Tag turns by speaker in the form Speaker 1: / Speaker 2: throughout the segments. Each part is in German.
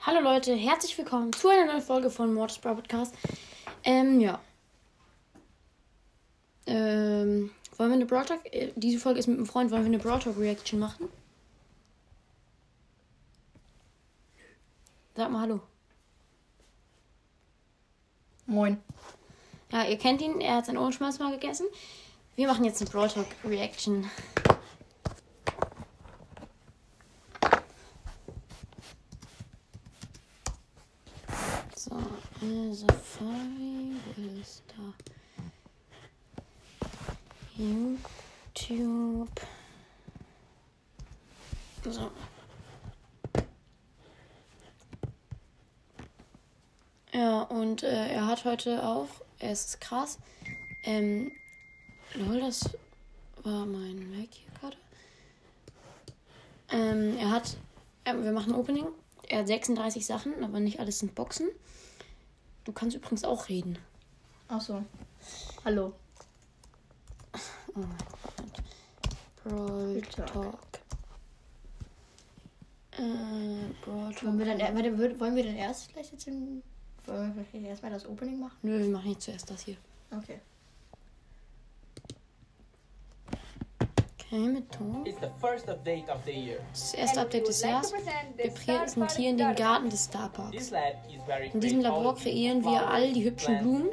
Speaker 1: Hallo Leute, herzlich willkommen zu einer neuen Folge von Mortis Bro Podcast. Ähm, ja. Ähm, wollen wir eine Brawl Talk? äh, Diese Folge ist mit einem Freund. Wollen wir eine Brawl Talk Reaction machen? Sag mal Hallo.
Speaker 2: Moin.
Speaker 1: Ja, ihr kennt ihn. Er hat seinen Ohrenschmalz mal gegessen. Wir machen jetzt eine Brawl Talk Reaction. So, äh, Safari, wo ist da? YouTube. So. Ja, und äh, er hat heute auch, er ist krass, ähm, lol, das war mein Mac hier gerade. Ähm, er hat, äh, wir machen Opening, er hat 36 Sachen, aber nicht alles sind Boxen. Du kannst übrigens auch reden.
Speaker 2: Ach so. Hallo.
Speaker 1: Oh mein Gott. Brawl. Talk. Äh, Brawl Talk.
Speaker 2: Wollen wir dann, warte, wollen wir dann erst vielleicht jetzt im, wollen wir vielleicht erstmal das Opening machen?
Speaker 1: Nö, wir machen jetzt zuerst das hier.
Speaker 2: Okay.
Speaker 1: Okay, mit Ton.
Speaker 3: The year.
Speaker 1: Das erste Update des Jahres. Wir präsentieren den Garten des Star
Speaker 3: This
Speaker 1: Parks.
Speaker 3: lab is very
Speaker 1: In diesem Labor kreieren wir
Speaker 3: flowers,
Speaker 1: all die hübschen Blumen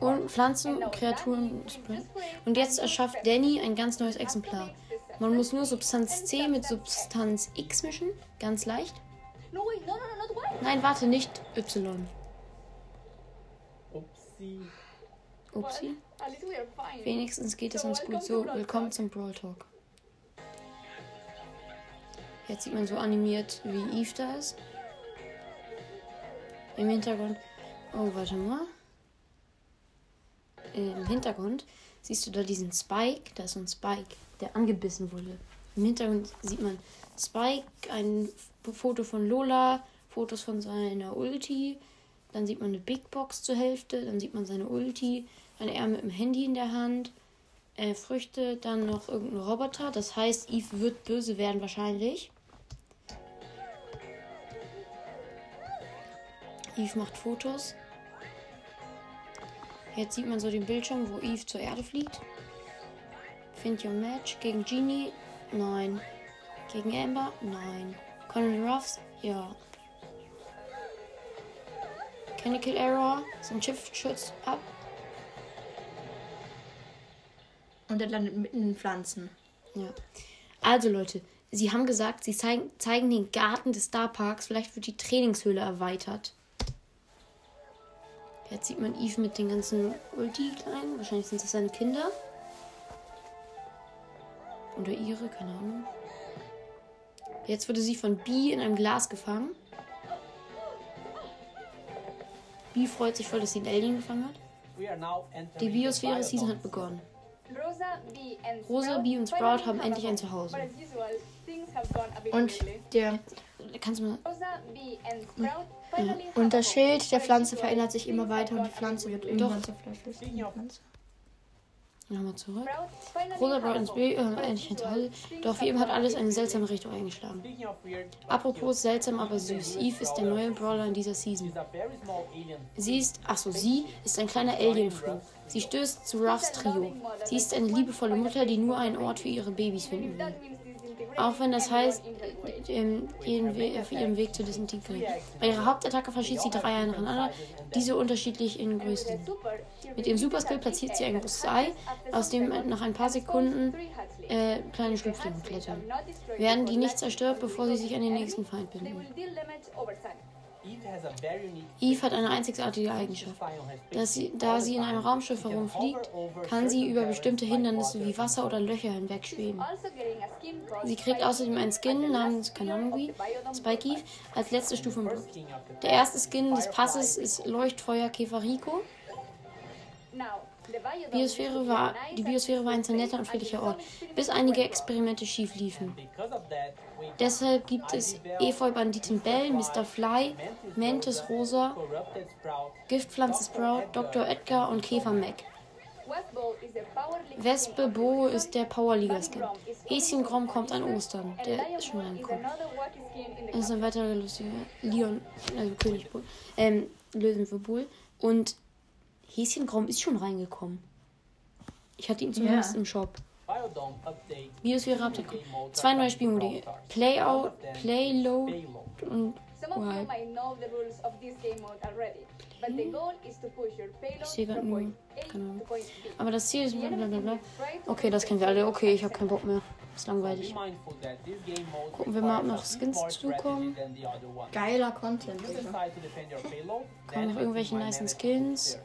Speaker 1: und. Pflanzen, Kreaturen. Und jetzt erschafft Danny ein ganz neues Exemplar. Man muss nur Substanz C mit Substanz X mischen. Ganz leicht. Nein, warte, nicht Y.
Speaker 3: Oopsie.
Speaker 1: Upsi. Wenigstens geht es uns gut so. Willkommen zum Brawl Talk. Jetzt sieht man so animiert, wie Eve da ist. Im Hintergrund. Oh, warte mal. Im Hintergrund siehst du da diesen Spike. Da ist ein Spike, der angebissen wurde. Im Hintergrund sieht man Spike, ein Foto von Lola, Fotos von seiner Ulti. Dann sieht man eine Big Box zur Hälfte. Dann sieht man seine Ulti. Dann er mit dem Handy in der Hand. Äh, Früchte, dann noch irgendein Roboter. Das heißt, Eve wird böse werden wahrscheinlich. Eve macht Fotos. Jetzt sieht man so den Bildschirm, wo Eve zur Erde fliegt. Find your match. Gegen Genie? Nein. Gegen Amber? Nein. Colonel Ruffs? Ja. Chemical Error? Sein Schiff schützt ab.
Speaker 2: Und er landet mitten in Pflanzen.
Speaker 1: Ja. Also Leute, sie haben gesagt, sie zeigen, zeigen den Garten des Star Parks. Vielleicht wird die Trainingshöhle erweitert. Jetzt sieht man Eve mit den ganzen Ulti-Kleinen. Wahrscheinlich sind das seine Kinder. Oder ihre, keine Ahnung. Jetzt wurde sie von Bee in einem Glas gefangen. Bee freut sich voll, dass sie einen Alien gefangen hat. Die Biosphäre-Season hat begonnen.
Speaker 4: Rosa, Bee, and
Speaker 1: Rosa, Bee und Sprout haben endlich ein. Zuhause.
Speaker 2: Und der,
Speaker 1: Kannst du mal.
Speaker 2: Und das. Schild der Pflanze verändert sich immer weiter und die Pflanze wird irgendwann. Die Pflanze.
Speaker 1: Nochmal zurück. Rosa ins
Speaker 4: home.
Speaker 1: Bild, äh,
Speaker 4: as
Speaker 1: endlich ein Zuhause. Doch wie eben hat alles eine seltsame Richtung eingeschlagen. Apropos seltsam, aber süß. Eve ist der neue Brawler in dieser Season. Sie ist, ach so, sie ist ein kleiner Alienflug. Sie stößt zu Ruffs Trio. Sie ist eine liebevolle Mutter, die nur einen Ort für ihre Babys finden will. Auch wenn das heißt, ähm, ihren We auf ihrem Weg zur Desintegration. Bei ihrer Hauptattacke verschießt sie drei nacheinander, diese unterschiedlich in.
Speaker 4: Here
Speaker 1: Mit ihrem Superskill platziert sie ein großes Ei, aus dem nach ein paar Sekunden äh, kleine
Speaker 4: hatchlings
Speaker 1: klettern. Werden die nicht zerstört, bevor sie sich an den nächsten Feind binden.
Speaker 3: Eve
Speaker 1: hat eine einzigartige Eigenschaft. Sie, da sie in einem Raumschiff herumfliegt, kann sie über bestimmte Hindernisse wie Wasser oder Löcher hinwegschweben. Sie kriegt außerdem einen Skin namens, wie, Spike Eve, als letzte Stufe im Blut. Der erste Skin des Passes ist Leuchtfeuerkäfer Rico. Biosphäre war, die Biosphäre war ein sehr netter und friedlicher Ort, bis einige. Experimente schief liefen. Deshalb gibt es Efeu-Banditin Bell, Mr. Fly, Mantis Rosa. Giftpflanze Sprout, Dr. Edgar und Käfer Mac. Wespe Bo ist der Powerliga
Speaker 4: Bunny
Speaker 1: Skin.
Speaker 4: Grom
Speaker 1: kommt an Ostern. Der ist schon
Speaker 4: the
Speaker 1: Das ist ein weiterer lustiger Leon, also König Bull. Ähm, Löwen für Bull. Und Häschenkrom ist schon reingekommen. Ich hatte ihn zumindest
Speaker 2: Ja.
Speaker 1: im Shop.
Speaker 3: Update.
Speaker 1: Biosphäre-Update.
Speaker 3: Game Mode
Speaker 1: Zwei neue Spielmodi. Playout, Playload und
Speaker 4: your payload
Speaker 1: Ich sehe
Speaker 4: from
Speaker 1: nur- keine
Speaker 4: B.
Speaker 1: Aber das Ziel ist blablabla. Okay, das kennen wir alle. Okay, ich habe keinen Bock mehr. Ist langweilig. Gucken wir mal, ob noch Skins zukommen.
Speaker 2: Geiler Content.
Speaker 1: Kommen noch irgendwelche
Speaker 3: to
Speaker 1: Skins?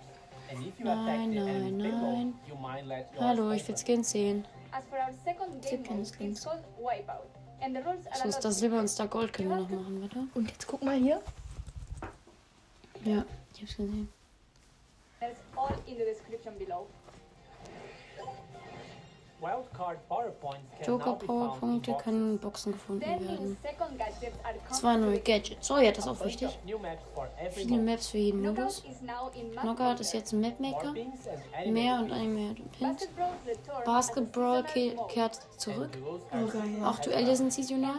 Speaker 3: Stairs. And if you
Speaker 1: Nein, nein, nein. Hallo, ich will Skins sehen.
Speaker 4: As for our second game
Speaker 2: Chicken
Speaker 4: mode,
Speaker 2: skins.
Speaker 4: it's called Wipeout. And the rules are
Speaker 1: So ist das Silber und. Star Gold können wir noch machen, warte.
Speaker 2: Und jetzt guck mal hier.
Speaker 1: Ja, ich hab's gesehen.
Speaker 4: There's all in the description below.
Speaker 3: Boxes.
Speaker 1: können in Boxen gefunden werden. Zwei neue. Gadgets. Oh ja, das ist auch wichtig. Viele. Maps für jeden Modus. Knockout ist jetzt ein Mapmaker. Mehr und animated Pins.
Speaker 4: Basketball
Speaker 1: ke kehrt zurück.
Speaker 2: geil.
Speaker 1: Auch Duelle sind saisonal.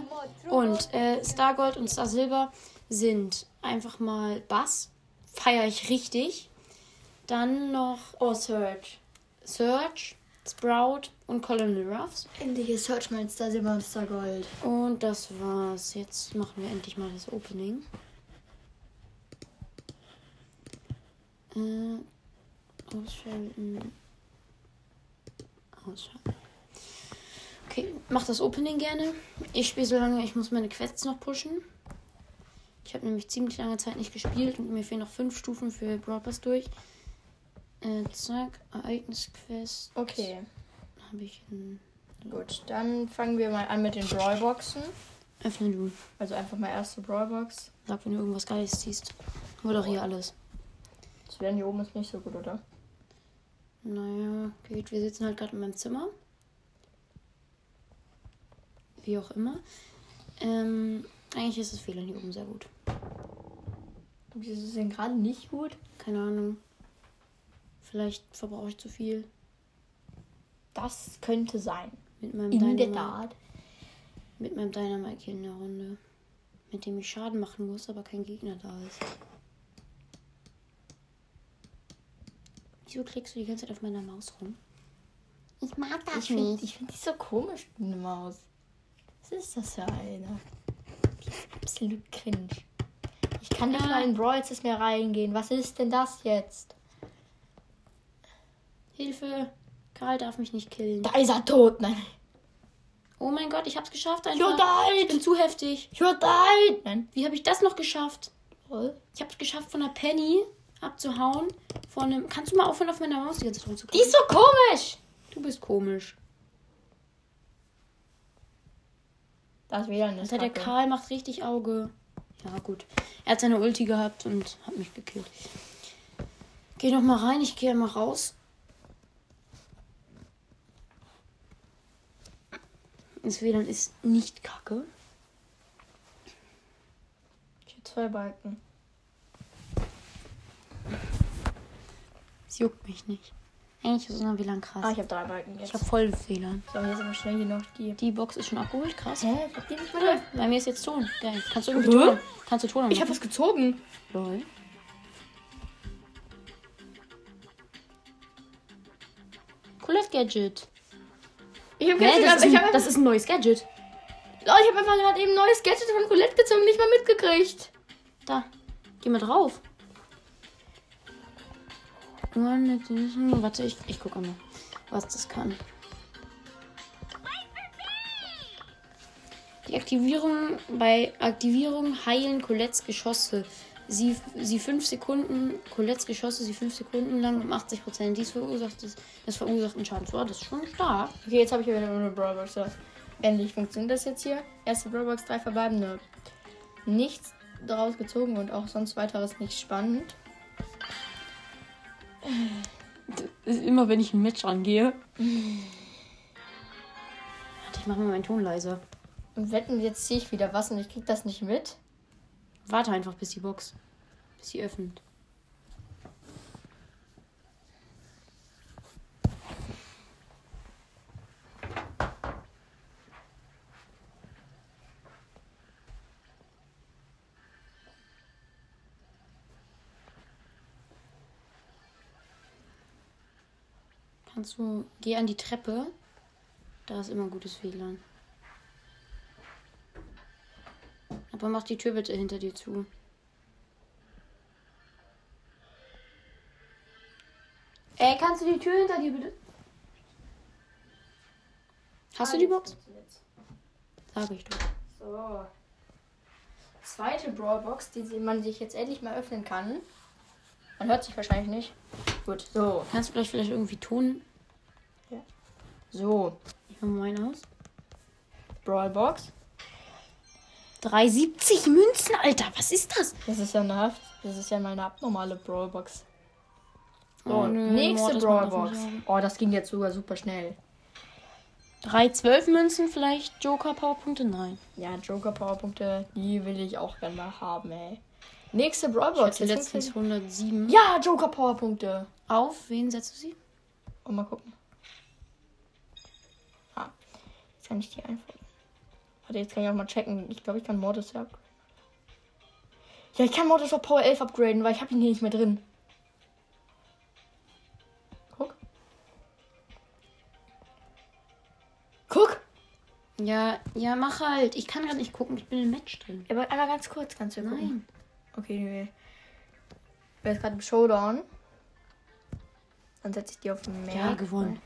Speaker 1: Und äh, Star Gold und Star Silber sind einfach mal Bass. Feiere ich richtig. Dann noch
Speaker 2: Oh, Search.
Speaker 1: Search, Sprout und Colonel Ruffs.
Speaker 2: Endlich ist Search mein Star Silber und Star Gold.
Speaker 1: Und das war's. Jetzt machen wir endlich mal das Opening. Äh, ausschalten. Ausschalten. Okay, mach das Opening gerne. Ich spiele so lange, ich muss meine Quests noch pushen. Ich habe nämlich ziemlich lange Zeit nicht gespielt und mir fehlen noch fünf Stufen für Pass durch. Äh, zack, Ereignisquest.
Speaker 2: Okay,
Speaker 1: Habe ich einen.
Speaker 2: gut. Dann fangen wir mal an mit den Brawlboxen.
Speaker 1: Öffne du.
Speaker 2: Also einfach mal erste Brawlbox.
Speaker 1: Sag, wenn du irgendwas Geiles siehst. Wir doch hier alles.
Speaker 2: Das werden hier oben ist nicht so gut, oder?
Speaker 1: Naja, geht. Wir sitzen halt gerade in meinem Zimmer. Wie auch immer. Ähm, eigentlich ist das WLAN hier oben sehr gut.
Speaker 2: Wieso ist denn gerade nicht gut?
Speaker 1: Keine Ahnung. Vielleicht verbrauche ich zu viel.
Speaker 2: Das könnte sein.
Speaker 1: Mit meinem
Speaker 2: In der Tat.
Speaker 1: mit meinem Dynamite hier in der Runde. Mit dem ich Schaden machen muss, aber kein Gegner da ist. Wieso klickst du die ganze Zeit auf meiner Maus rum? Ich mag das
Speaker 2: Ich finde ich find die so komisch, eine Maus. Was ist das für eine? Die ist absolut cringe. Ich kann nicht
Speaker 1: Ah.
Speaker 2: mal in Brawl mehr reingehen. Was ist denn das jetzt?
Speaker 1: Hilfe! Karl darf mich nicht killen.
Speaker 2: Da ist er tot. Nein.
Speaker 1: Oh mein Gott, ich hab's geschafft einfach. Ich bin
Speaker 2: died.
Speaker 1: zu heftig.
Speaker 2: You died. Nein.
Speaker 1: Wie habe ich das noch geschafft?
Speaker 2: Toll.
Speaker 1: Ich habe es geschafft, von einer Penny abzuhauen. Von einem. Kannst du mal aufhören, auf meiner Maus die ganze Zeit
Speaker 2: Die
Speaker 1: rumzuklicken?
Speaker 2: ist so komisch.
Speaker 1: Du bist komisch.
Speaker 2: Das ist
Speaker 1: Alter, der. Karl macht richtig Auge. Ja, gut. Er hat seine Ulti gehabt und hat mich gekillt. Geh noch mal rein, ich gehe mal raus. Das WLAN ist nicht kacke.
Speaker 2: Ich hab zwei Balken.
Speaker 1: Es juckt mich nicht. Eigentlich ist unser WLAN krass.
Speaker 2: Ah, ich habe drei Balken jetzt.
Speaker 1: ich habe voll WLAN.
Speaker 2: so, jetzt aber schnell hier noch die.
Speaker 1: Die Box ist schon abgeholt, krass.
Speaker 2: Hä? Ich hab die nicht mehr.
Speaker 1: Bei mir ist jetzt Ton. Geil. Kannst du irgendwie? Ton? Kannst du Ton
Speaker 2: Ich habe was gezogen.
Speaker 1: Lol. Colette Gadget.
Speaker 2: Ich habe nee,
Speaker 1: das, ist ein, das ist ein neues Gadget.
Speaker 2: oh, ich hab einfach gerade eben ein neues Gadget von Colette gezogen, nicht mal mitgekriegt.
Speaker 1: Da. Geh mal drauf. Warte, ich, ich gucke mal, was das kann. Die Aktivierung bei Aktivierung heilen Colettes Geschosse. Sie, sie 5 Sekunden, Colettes Geschosse, sie 5 Sekunden lang um 80 Prozent. Dies verursacht des, des verursachten Schadens. Oh, das ist schon stark.
Speaker 2: Okay, jetzt habe ich wieder nur eine Brawlbox. Endlich funktioniert das jetzt hier. Erste Brawlbox, drei verbleibende. Nichts daraus gezogen und auch sonst weiteres nicht spannend.
Speaker 1: Das ist immer, wenn ich ein Match rangehe. Warte, ich mache mal meinen Ton leiser.
Speaker 2: Und wetten, jetzt ziehe ich wieder was und ich krieg das nicht mit.
Speaker 1: Warte einfach, bis die Box, bis sie öffnet. Kannst du, geh an die Treppe. Da ist immer gutes WLAN. Aber mach die Tür bitte hinter dir zu. Ey, kannst du die Tür hinter dir bitte. Hast du die Box? Sag ich doch.
Speaker 2: So. Zweite Brawlbox, die man sich jetzt endlich mal öffnen kann. Man hört sich wahrscheinlich nicht. Gut, so.
Speaker 1: Kannst du vielleicht vielleicht irgendwie Ton.
Speaker 2: So.
Speaker 1: Ich mach mal meinen aus.
Speaker 2: Brawlbox.
Speaker 1: 370 Münzen, Alter. Was ist das?
Speaker 2: Das ist ja nervt. Das ist ja meine abnormale Brawlbox. So,
Speaker 1: Oh, nö,
Speaker 2: nächste
Speaker 1: das
Speaker 2: Brawlbox. Oh, das ging jetzt sogar super schnell.
Speaker 1: 312 Münzen, vielleicht Joker Powerpunkte? Nein.
Speaker 2: Ja, Joker Powerpunkte, die will ich auch gerne mal haben, ey. Nächste Brawlbox.
Speaker 1: Ich hatte letztens
Speaker 2: funktioniert-
Speaker 1: 107.
Speaker 2: Ja, Joker Powerpunkte.
Speaker 1: Auf wen setzt du sie?
Speaker 2: Und mal gucken. Ah, jetzt kann ich die einfach. Warte, jetzt kann ich auch mal checken. Ich glaube, ich kann Mortis ja. upgraden. Ja, ich kann Mortis auf Power 11 upgraden, weil ich habe ihn hier nicht mehr drin. Guck. Guck!
Speaker 1: Ja, ja, mach halt. Ich kann gerade nicht gucken. Ich bin im Match drin.
Speaker 2: Aber einmal ganz kurz kannst du gucken.
Speaker 1: Nein.
Speaker 2: Okay, nee. Ich bin jetzt gerade im Showdown. Dann setze ich die auf den Meer.
Speaker 1: Ja, gewonnen.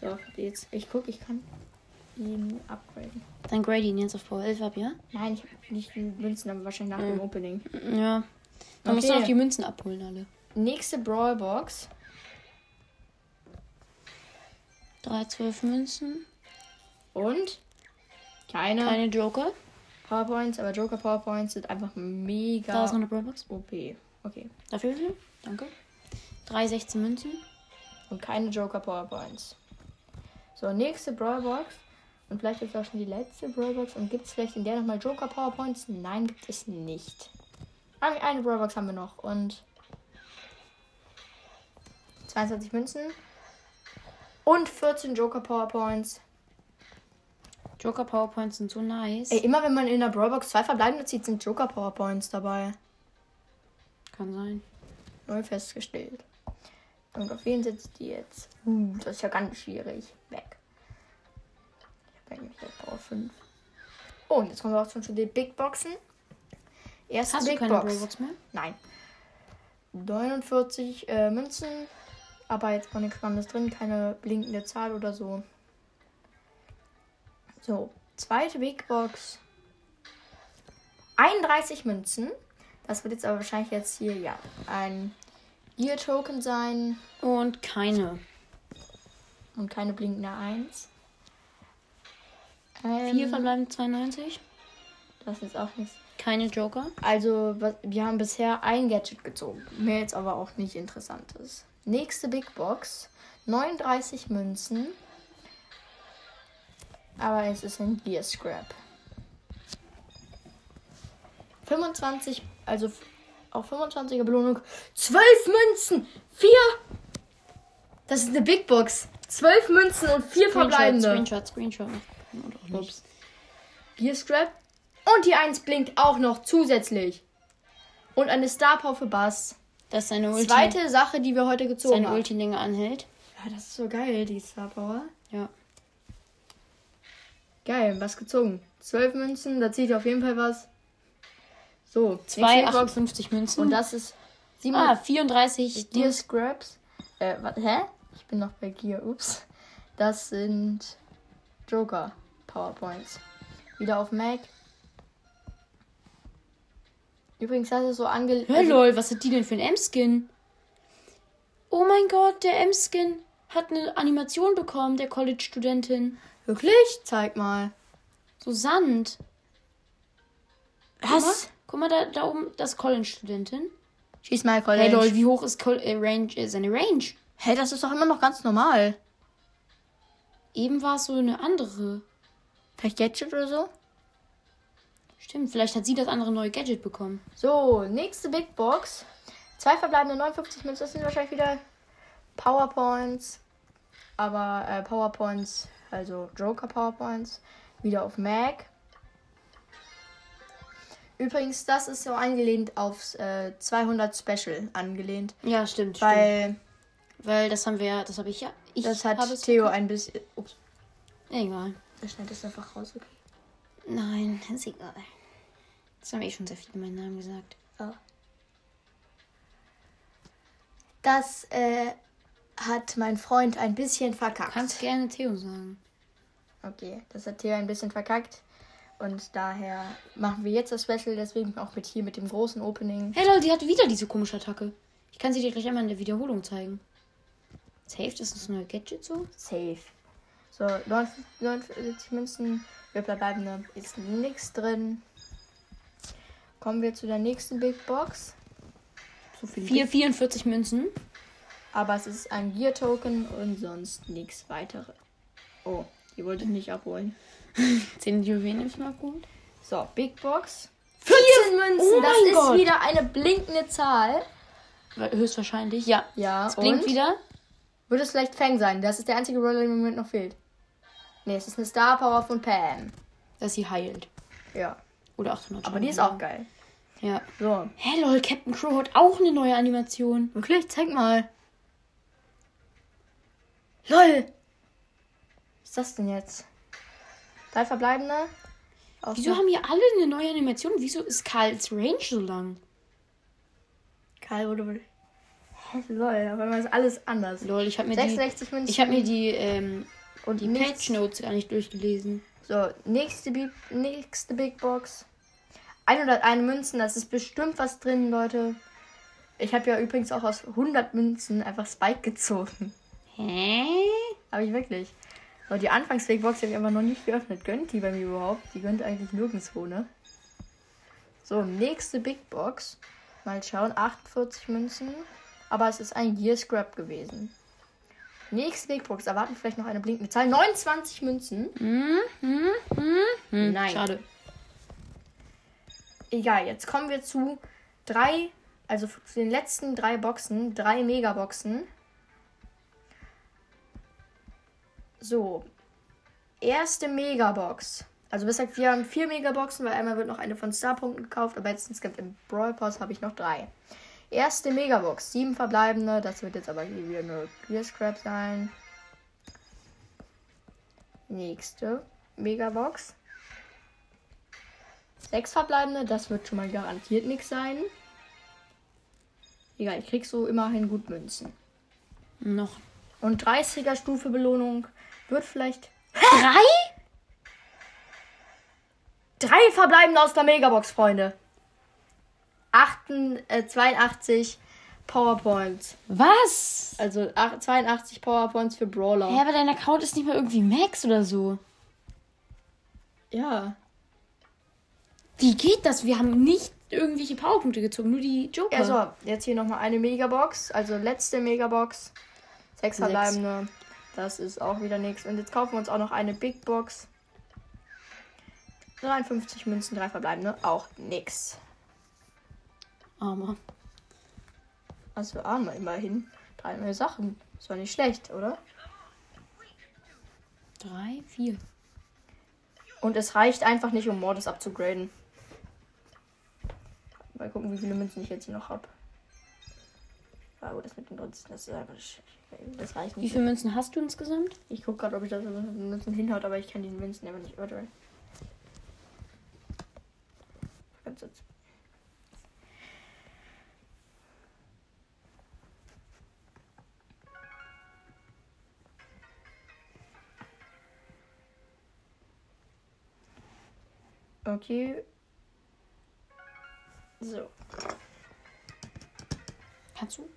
Speaker 2: So, jetzt. Ich guck, ich kann ihn upgraden.
Speaker 1: Dann grade ihn jetzt auf Power 11 ab, ja?
Speaker 2: Nein, ich habe nicht die Münzen, aber wahrscheinlich nach dem Opening.
Speaker 1: Ja. Dann musst du
Speaker 2: Okay.
Speaker 1: noch die Münzen abholen, alle.
Speaker 2: Nächste Brawlbox.
Speaker 1: 312 Münzen.
Speaker 2: Und keine,
Speaker 1: Keine Joker.
Speaker 2: Powerpoints, aber Joker Powerpoints sind einfach mega
Speaker 1: Da ist noch eine Brawlbox.
Speaker 2: OP. Okay.
Speaker 1: Dafür wie viel? Danke. 316 Münzen.
Speaker 2: Und keine Joker Powerpoints. So, nächste Brawlbox. Und vielleicht ist auch schon die letzte Brawlbox. Und gibt es vielleicht in der nochmal Joker Powerpoints? Nein, gibt es nicht. Eine, eine Brawlbox haben wir noch. Und 22 Münzen. Und 14 Joker Powerpoints.
Speaker 1: Joker Powerpoints sind so nice.
Speaker 2: Ey, immer wenn man in der Brawlbox zwei verbleibende zieht, sind Joker Powerpoints dabei.
Speaker 1: Kann sein.
Speaker 2: Neu festgestellt. Und auf wen setzt die jetzt? Uh, das ist ja ganz schwierig. Eigentlich jetzt Power 5. Oh, und jetzt kommen wir auch schon zu den Big Boxen. Erste
Speaker 1: Hast du
Speaker 2: Big
Speaker 1: keine
Speaker 2: Box.
Speaker 1: Brawlbox mehr?
Speaker 2: Nein. 49 äh, Münzen. Aber jetzt war nichts Spannendes drin. Keine blinkende Zahl oder so. So, zweite Big Box. 31 Münzen. Das wird jetzt aber wahrscheinlich jetzt hier, ja, ein Gear-Token sein.
Speaker 1: Und keine.
Speaker 2: Und keine blinkende 1.
Speaker 1: Vier
Speaker 2: Ähm,
Speaker 1: verbleiben 92.
Speaker 2: das ist auch nichts.
Speaker 1: Keine Joker.
Speaker 2: Also, was- wir haben bisher ein Gadget gezogen. Mehr jetzt aber auch nicht interessantes. Nächste Big Box. 39 Münzen. Aber es ist ein Gear Scrap. 25, also auch 25er Belohnung. 12 Münzen! 4! Das ist eine Big Box. 12 Münzen und 4
Speaker 1: Screenshot,
Speaker 2: verbleibende.
Speaker 1: Screenshot, Screenshot. Und auch nicht.
Speaker 2: Ups. Gear Scrap. Und die 1 blinkt auch noch zusätzlich. Und eine Star Power für Bass.
Speaker 1: Das ist seine Ulti.
Speaker 2: Zweite Sache, die wir heute gezogen
Speaker 1: seine
Speaker 2: haben.
Speaker 1: Ulti länger anhält.
Speaker 2: Ja, das ist so geil, die Star Power.
Speaker 1: Ja.
Speaker 2: Geil, was gezogen. 12 Münzen, da zieht auf jeden Fall was. So,
Speaker 1: Zwei
Speaker 2: nächste Box.
Speaker 1: 58 Münzen.
Speaker 2: Und das ist 7
Speaker 1: ah, 34
Speaker 2: Gear Scraps. Äh, was, hä? Ich bin noch bei Gear, ups. Das sind Joker Powerpoints. Wieder auf Mac. Übrigens, das ist so angelegt.
Speaker 1: Hör lol, was hat die denn für ein M-Skin? Oh mein Gott, der M-Skin hat eine Animation bekommen, der College-Studentin.
Speaker 2: Wirklich? Zeig mal.
Speaker 1: So Sand. Guck mal,
Speaker 2: Was?
Speaker 1: guck mal da, da oben, das College-Studentin.
Speaker 2: Schieß mal, College.
Speaker 1: Hey lol, wie hoch ist Col äh, Range, äh, seine Range?
Speaker 2: Hä, das ist doch immer noch ganz normal.
Speaker 1: Eben war es so eine andere.
Speaker 2: Vielleicht Gadget oder so?
Speaker 1: Stimmt, vielleicht hat sie das andere neue Gadget bekommen.
Speaker 2: So, nächste Big Box. Zwei verbleibende 59 Münzen. Das sind wahrscheinlich wieder Powerpoints. Aber äh, Powerpoints, also Joker Powerpoints. Wieder auf Mac. Übrigens, das ist so angelehnt aufs äh, 200 Special angelehnt.
Speaker 1: Ja, stimmt. stimmt.
Speaker 2: Weil
Speaker 1: Weil das haben wir das habe ich ja. Ich
Speaker 2: Das hat Theo ein bisschen. Ups,
Speaker 1: Egal.
Speaker 2: Er schneidet es einfach raus. Okay.
Speaker 1: Nein, ist egal. Das haben wir eh schon sehr viel meinen Namen gesagt.
Speaker 2: Das äh, hat mein Freund ein bisschen verkackt.
Speaker 1: kannst gerne Theo sagen.
Speaker 2: Okay, das hat Theo ein bisschen verkackt. Und daher machen wir jetzt das Special, deswegen auch mit hier mit dem großen Opening.
Speaker 1: Hey Leute, die hat wieder diese komische Attacke. Ich kann sie dir gleich einmal in der Wiederholung zeigen. Safe, das ist das neue Gadget so?
Speaker 2: Safe. So, 49 49 Münzen, wir bleiben ist nichts drin. Kommen wir zu der nächsten Big Box. So viel
Speaker 1: Vier, 44 Münzen.
Speaker 2: Aber es ist ein Gear-Token und sonst nichts weiteres. Oh, ihr wolltet nicht abholen.
Speaker 1: 10 Juwelen ich mal gut.
Speaker 2: So, Big Box. 14 Münzen,
Speaker 1: Oh
Speaker 2: das ist
Speaker 1: Gott.
Speaker 2: wieder eine blinkende Zahl.
Speaker 1: Höchstwahrscheinlich, ja.
Speaker 2: Ja,
Speaker 1: Es blinkt wieder.
Speaker 2: Wird es vielleicht Fang sein? Das ist der einzige Roller, der im Moment noch fehlt. Ne, es ist eine Star Power von Pam.
Speaker 1: Dass sie heilt.
Speaker 2: Ja,
Speaker 1: Oder 800
Speaker 2: aber die ist auch geil.
Speaker 1: Ja.
Speaker 2: So,
Speaker 1: Hey lol, Captain Crow hat auch eine neue Animation.
Speaker 2: wirklich? Zeig mal. LOL! Was ist das denn jetzt? Drei verbleibende. Aus
Speaker 1: Wieso haben hier alle eine neue Animation? Wieso ist Karls Range so lang?
Speaker 2: Karl wurde. Hä, lol, aber immer ist alles anders.
Speaker 1: Lol, ich habe mir die,
Speaker 2: 66 Münzen.
Speaker 1: ich habe mir die, ähm,
Speaker 2: und
Speaker 1: die. Page Notes gar nicht durchgelesen.
Speaker 2: So, nächste, Big, nächste Big Box. 101 Münzen, das ist bestimmt was drin, Leute. Ich habe ja übrigens auch aus 100 Münzen einfach Spike gezogen.
Speaker 1: Hä?
Speaker 2: Habe ich wirklich. So, die Anfangs-Big Box habe ich einfach noch nicht geöffnet. Gönnt die bei mir überhaupt? Die gönnt eigentlich nirgendwo, ne? So, nächste Big Box. Mal schauen, 48 Münzen. Aber es ist ein Gear Scrap gewesen. Nächste Big Box. Erwarten vielleicht noch eine blinkende Zahl. 29 Münzen.
Speaker 1: Hm, hm, hm.
Speaker 2: Nein.
Speaker 1: Schade.
Speaker 2: Egal, jetzt kommen wir zu drei, also zu den letzten drei Boxen, drei Megaboxen. So, erste Megabox. Also bis gesagt, wir haben vier Megaboxen, weil einmal wird noch eine von Starpunkten gekauft, aber jetzt insgesamt im Brawl Pass habe ich noch drei. Erste Megabox, sieben verbleibende. Das wird jetzt aber hier wieder nur Clear Scrap sein. Nächste Megabox. Sechs verbleibende, das wird schon mal garantiert nichts sein. Egal, ich krieg so immerhin gut Münzen.
Speaker 1: Noch
Speaker 2: Und 30er Stufe Belohnung wird vielleicht
Speaker 1: drei?
Speaker 2: drei verbleibende aus der Megabox, Freunde. 8, äh, 82 Powerpoints.
Speaker 1: Was?
Speaker 2: Also ach- 82 Powerpoints für Brawler.
Speaker 1: Ja, aber dein Account ist nicht mal irgendwie Max oder so.
Speaker 2: Ja.
Speaker 1: Wie geht das? Wir haben nicht irgendwelche Powerpunkte gezogen, nur die Joker.
Speaker 2: Ja, so, jetzt hier nochmal eine Megabox. Also letzte Megabox. Sechs
Speaker 1: Sechs.
Speaker 2: verbleibende. Das ist auch wieder nichts. Und jetzt kaufen wir uns auch noch eine Big Box. 53 Münzen, drei verbleibende. Auch nix.
Speaker 1: Armer.
Speaker 2: Also arme immerhin. Drei neue Sachen. Das war nicht schlecht, oder?
Speaker 1: Drei, vier.
Speaker 2: Und es reicht einfach nicht, um Mordes abzugraden. Mal gucken, wie viele Münzen ich jetzt hier noch habe. Ah, gut, das mit den Münzen, das ist einfach. Das reicht
Speaker 1: Wie
Speaker 2: nicht.
Speaker 1: viele Münzen hast du insgesamt?
Speaker 2: Ich gucke gerade, ob ich das mit den Münzen hinhaut, aber ich kann die Münzen aber nicht ordern. Ganz kurz. Okay. So.
Speaker 1: Kannst du?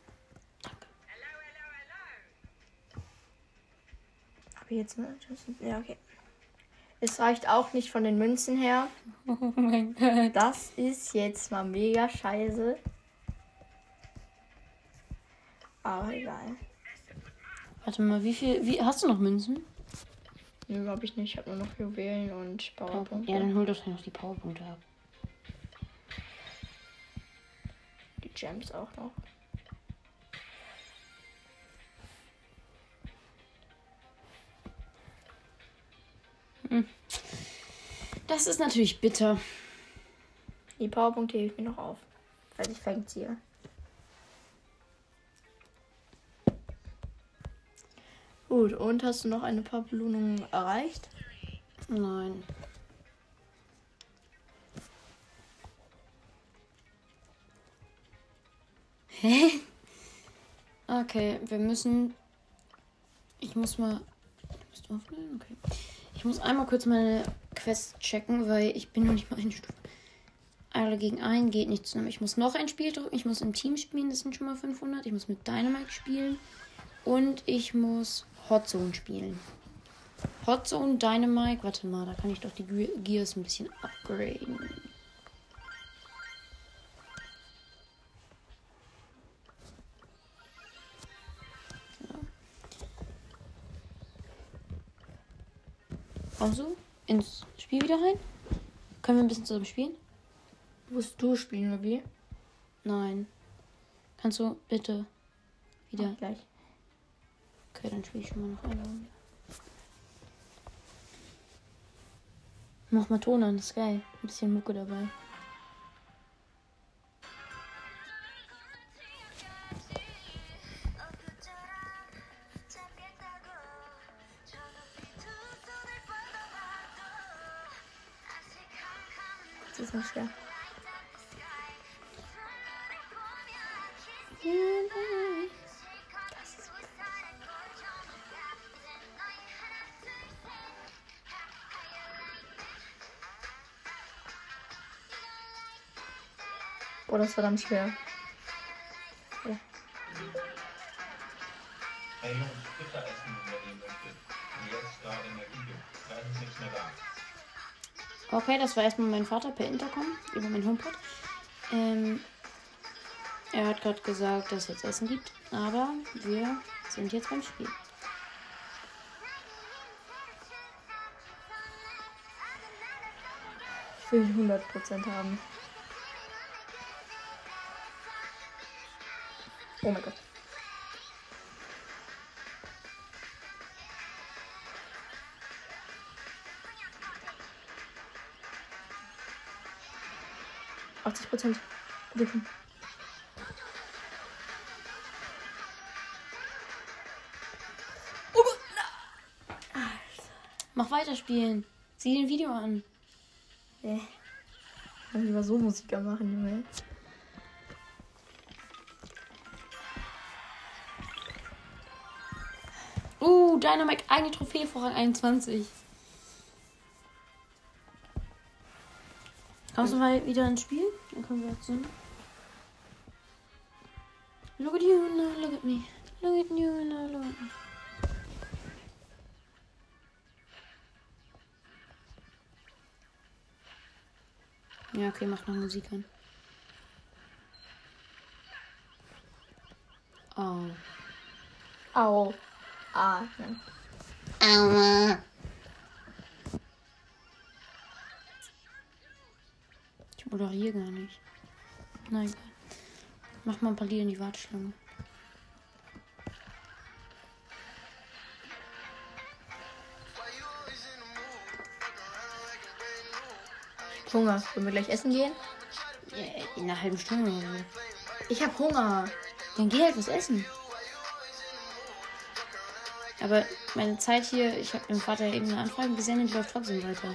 Speaker 2: Aber jetzt ne? das sind- Ja, okay. Es reicht auch nicht von den Münzen her.
Speaker 1: Oh mein Gott.
Speaker 2: Das ist jetzt mal mega scheiße. Aber egal.
Speaker 1: Warte mal, wie viel. Wie, hast du noch Münzen?
Speaker 2: Nö, glaube ich nicht. Ich habe nur noch Juwelen und Powerpunkte.
Speaker 1: Ja, dann hol doch noch die Powerpunkte ab.
Speaker 2: Die Gems auch noch.
Speaker 1: Das ist natürlich bitter.
Speaker 2: Die Powerpunkte hebe ich mir noch auf. Falls ich Fang Gut, und hast du noch eine paar Belohnungen erreicht?
Speaker 1: Nein. Hä? Okay, wir müssen. Ich muss mal. Bist du offline? Okay. Ich muss einmal kurz meine Quest checken, weil ich bin noch nicht mal eine Stufe. Alle gegen einen geht nicht zusammen. Ich muss noch ein Spiel drücken. Ich muss im Team spielen, das sind schon mal 500. Ich muss mit Dynamite spielen. Und ich muss Hot Zone spielen. Hot Zone, Dynamite. Warte mal, da kann ich doch die Ge- Gears ein bisschen upgraden. Also, ins Spiel wieder rein. Können wir ein bisschen zusammen spielen?
Speaker 2: Musst du spielen, oder wie?
Speaker 1: Nein. Kannst du bitte wieder.
Speaker 2: Gleich.
Speaker 1: Okay, dann spiele ich schon mal noch eine Runde. Mach mal Ton an, das ist geil. Ein bisschen Mucke dabei.
Speaker 2: Ist verdammt schwer.
Speaker 5: Hey Jungs, Pizza essen, wenn ihr möchtet. Und jetzt da Energie gibt. Gleich ist nichts mehr da.
Speaker 1: Okay, das war erstmal mein Vater per Intercom über mein HomePod. Ähm, er hat gerade gesagt, dass es jetzt Essen gibt, aber wir sind jetzt beim Spiel.
Speaker 2: Ich will 100% haben. Oh mein Gott. Achtzig Prozent. Komm.
Speaker 1: Mach weiter spielen. Sieh den Video an.
Speaker 2: Äh. Kann lieber so Musiker machen, Junge.
Speaker 1: Uh, Dynamite, eine Trophäe vor Rang 21. Kommst du mal wieder ins Spiel? Dann können wir jetzt hin. Look at you, now look at me. Look at you, now look at me. Ja, okay, mach noch Musik an. Oh.
Speaker 2: Au. Ah, nein.
Speaker 1: Aua. Ich moderiere gar nicht. Nein. Mach mal ein paar Lieder in die Warteschlange.
Speaker 2: Hunger. Wollen wir gleich essen gehen?
Speaker 1: Ja, in einer halben Stunde oder so.
Speaker 2: Ich hab Hunger.
Speaker 1: Dann geh halt was essen. Aber meine Zeit hier, ich habe dem Vater eben eine Anfrage gesendet, die läuft trotzdem weiter.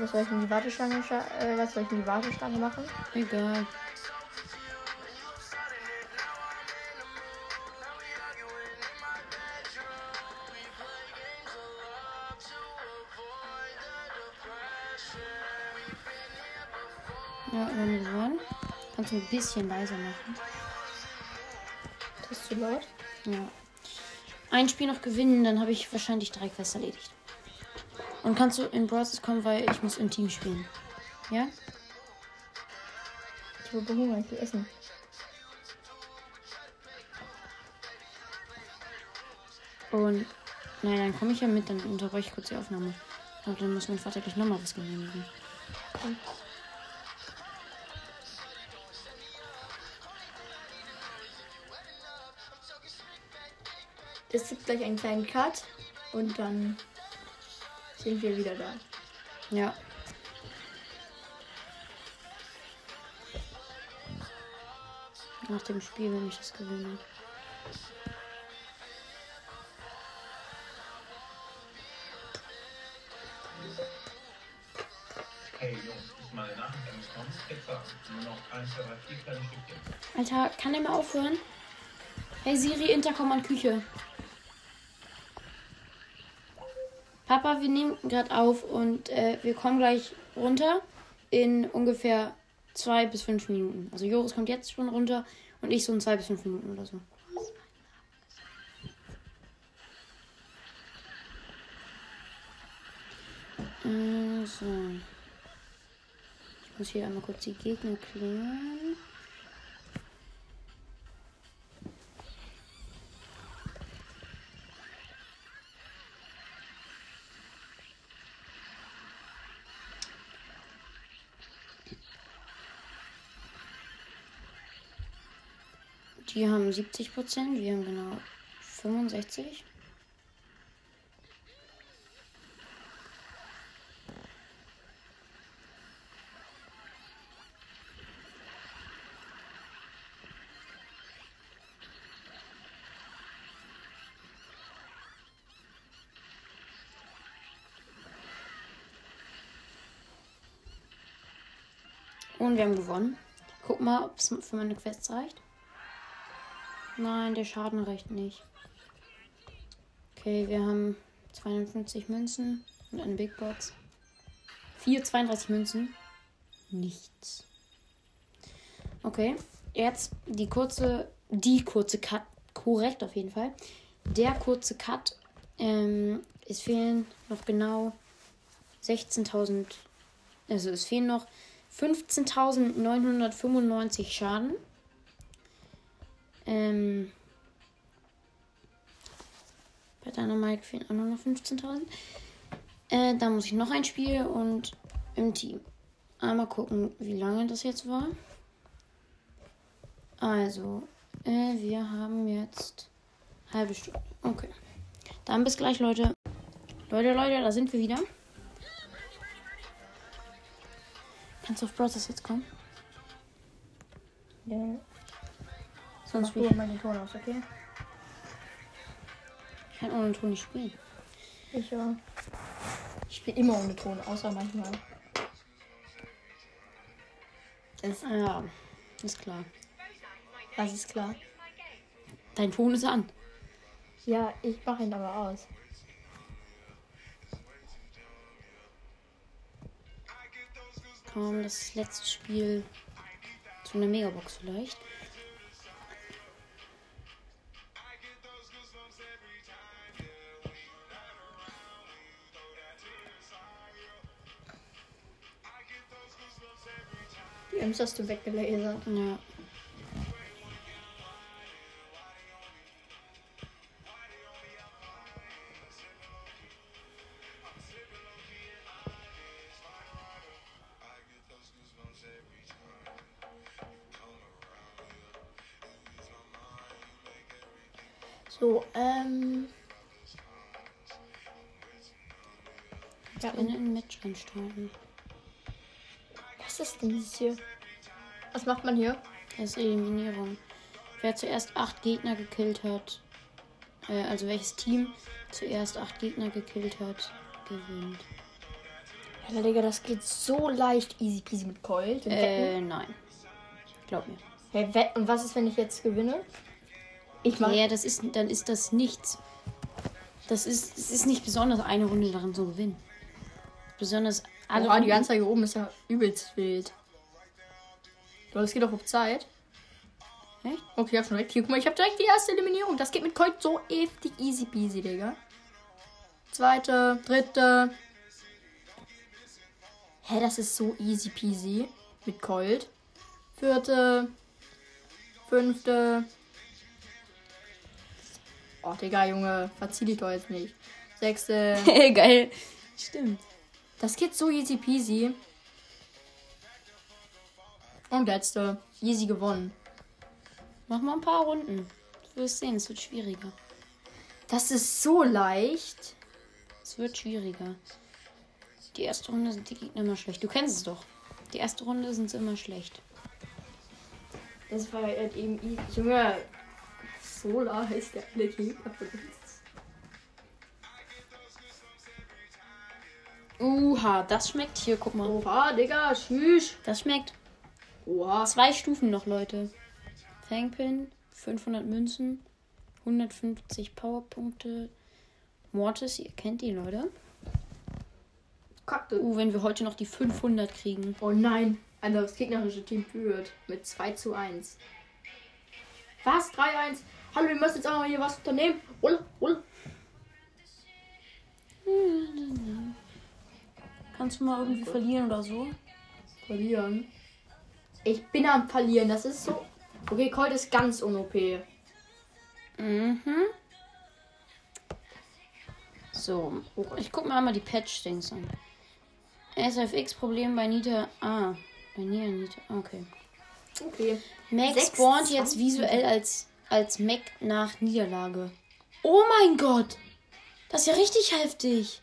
Speaker 2: Was soll ich in die Warteschlange, äh, was soll ich in die Warteschlange machen?
Speaker 1: Egal. Ein bisschen leiser machen.
Speaker 2: Das ist zu laut.
Speaker 1: Ja. Ein Spiel noch gewinnen, dann habe ich wahrscheinlich drei Quests erledigt. Und kannst du in Brawlers kommen, weil ich muss im Team spielen. Ja?
Speaker 2: Ich habe Hunger, ich will essen.
Speaker 1: Und naja, dann komme ich ja mit, dann unterbreche ich kurz die Aufnahme. Aber dann muss mein Vater gleich nochmal was genehmigen.
Speaker 2: Es gibt gleich einen kleinen Cut. Und dann sind wir wieder da.
Speaker 1: Ja. Nach dem Spiel, wenn ich das gewinne. Alter, kann der mal aufhören? Hey Siri, Intercom an Küche. Papa, wir nehmen gerade auf und äh, wir kommen gleich runter in ungefähr zwei bis fünf Minuten. Also Joris kommt jetzt schon runter und ich so in zwei bis fünf Minuten oder so. Äh, so. Ich muss hier einmal kurz die Gegner klären. Die haben 70 Prozent, wir haben genau 65. Und wir haben gewonnen. Guck mal, ob es für meine Quest reicht. Nein, der Schaden reicht nicht. Okay, wir haben 250 Münzen und eine Big Box. 4, 32 Münzen. Nichts. Okay, jetzt die kurze, die kurze Cut. Korrekt auf jeden Fall. Der kurze Cut. Ähm, es fehlen noch genau 16.000. Also es fehlen noch 15.995 Schaden. Ähm, bei Dynamite fehlen auch noch 15.000. Äh, da muss ich noch ein Spiel und im Team. Einmal gucken, wie lange das jetzt war. Also, äh, wir haben jetzt halbe Stunde. Okay. Dann bis gleich, Leute. Leute, Leute, da sind wir wieder. Kannst du auf Brothers jetzt kommen?
Speaker 2: Ja.
Speaker 1: Sonst
Speaker 2: Mach du mal den Ton aus, okay?
Speaker 1: ich kann ohne Ton nicht spielen.
Speaker 2: Ich ja. Ich spiele immer ohne Ton, außer manchmal. Ist,
Speaker 1: Ja, ist klar.
Speaker 2: das ist klar.
Speaker 1: Dein Ton ist an.
Speaker 2: Ja, ich mache ihn aber aus.
Speaker 1: Komm, das letzte Spiel zu einer Megabox vielleicht.
Speaker 2: Ems hast du weggelasert.
Speaker 1: Ja.
Speaker 2: So, ähm.
Speaker 1: Ich bin in ein Match reinstarten.
Speaker 2: Was ist denn das hier? Was macht man hier?
Speaker 1: Das ist Eliminierung. Wer zuerst acht Gegner gekillt hat, äh, also welches Team zuerst acht Gegner gekillt hat, gewinnt.
Speaker 2: Alter, Digga, das geht so leicht easy peasy mit Colt. Wir wetten.
Speaker 1: Äh, nein. Glaub mir.
Speaker 2: Hey, und was ist, wenn ich jetzt gewinne? Ich mach.
Speaker 1: Ja, das ist, dann ist das nichts. Das ist, es ist nicht besonders, eine Runde daran zu gewinnen. Besonders alle
Speaker 2: Oha, die
Speaker 1: Runden-
Speaker 2: Anzeige oben ist ja übelst wild. Aber das geht doch auf Zeit.
Speaker 1: Echt?
Speaker 2: Okay, ich hab schon weg. Hier, guck mal, ich hab direkt die erste Eliminierung. Das geht mit Colt so heftig easy peasy, Digga. Zweite, dritte. Hä, das ist so easy peasy mit Colt. Vierte, fünfte. Oh, Digga, Junge, verzieh dich doch jetzt nicht. Sechste.
Speaker 1: Geil. Stimmt.
Speaker 2: Das geht so easy peasy. Und letzte. Easy gewonnen.
Speaker 1: Mach mal ein paar Runden. Du wirst sehen, es wird schwieriger.
Speaker 2: Das ist so leicht.
Speaker 1: Es wird schwieriger. Die erste Runde sind die Gegner immer schlecht. Du kennst es doch. Die erste Runde sind sie immer schlecht.
Speaker 2: Das war halt eben. Junge. Solar heißt der alle Gegner von uns.
Speaker 1: Uha, das schmeckt hier. Guck mal.
Speaker 2: Oha, Digga, tschüss.
Speaker 1: Das schmeckt.
Speaker 2: Oha.
Speaker 1: Zwei Stufen noch, Leute. Fangpin, 500 Münzen, 150 Powerpunkte. Mortis, ihr kennt die, Leute.
Speaker 2: Kacke.
Speaker 1: Uh, wenn wir heute noch die 500 kriegen.
Speaker 2: Oh nein, ein das gegnerische Team führt mit 2 zu 1. Was? 3-1? Hallo, wir müssen jetzt auch mal hier was unternehmen. Ull, ull.
Speaker 1: Kannst du mal irgendwie verlieren oder so?
Speaker 2: Verlieren. Ich bin am Verlieren, das ist so. Okay, Colt ist ganz un-OP.
Speaker 1: Mhm. So, ich guck mir einmal die Patch-Dings an. SFX-Problem bei Nita. Ah, bei Nia Nita. Okay.
Speaker 2: Okay.
Speaker 1: Mac
Speaker 2: Sechs
Speaker 1: spawnt jetzt visuell als, als Mac nach Niederlage. Oh mein Gott! Das ist ja richtig heftig.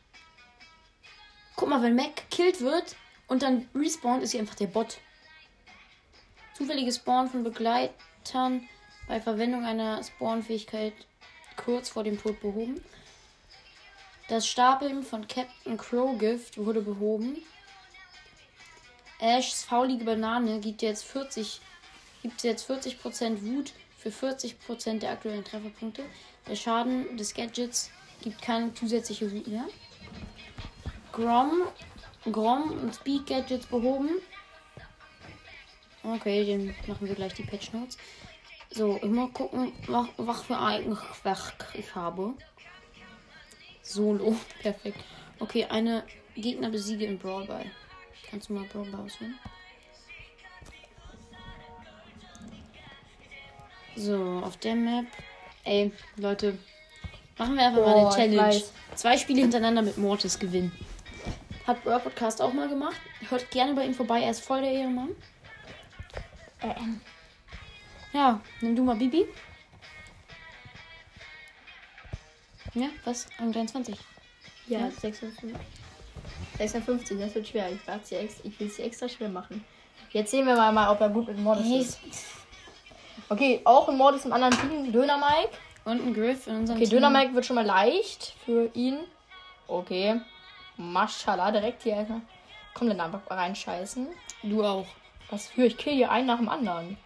Speaker 1: Guck mal, wenn Mac gekillt wird und dann respawnt, ist sie einfach der Bot. Zufälliges Spawn von Begleitern bei Verwendung einer Spawn-Fähigkeit kurz vor dem Tod behoben. Das Stapeln von Captain Crow Gift wurde behoben. Ashs faulige Banane gibt jetzt 40, gibt jetzt 40% Wut für 40% der aktuellen Trefferpunkte. Der Schaden des Gadgets gibt keine zusätzliche Wut mehr. Grom, Grom und Speed Gadgets behoben. Okay, den machen wir gleich die Patch Notes. So, ich mal gucken, was, was für ein Werk ich habe. Solo, perfekt. Okay, eine Gegner besiege im Brawl Ball. Kannst du mal Brawl Ball auswählen? So, auf der Map. Ey, Leute, machen wir einfach mal
Speaker 2: Boah,
Speaker 1: eine
Speaker 2: ich
Speaker 1: Challenge. Zwei Spiele hintereinander mit Mortis gewinnen. Hat Brawl Podcast auch mal gemacht. Hört gerne bei ihm vorbei, er ist voll der Ehrenmann.
Speaker 2: Ähm,
Speaker 1: Ja, nimm du mal Bibi. Ja, was? Rang 23.
Speaker 2: ja,
Speaker 1: Ja.
Speaker 2: 56. 56, das wird schwer. Ich, hier ex- ich will es hier extra schwer machen. Jetzt sehen wir mal, mal ob er gut mit Mordes
Speaker 1: Hey,
Speaker 2: ist. Okay, auch ein Mordes im anderen Team. Döner Mike.
Speaker 1: und ein Griff in unserem
Speaker 2: Okay,
Speaker 1: Team.
Speaker 2: Döner Mike wird schon mal leicht für ihn. Okay. Maschallah, direkt hier erstmal. Komm, dann einfach reinscheißen.
Speaker 1: Du auch.
Speaker 2: Was für? Ich kill hier einen nach dem anderen.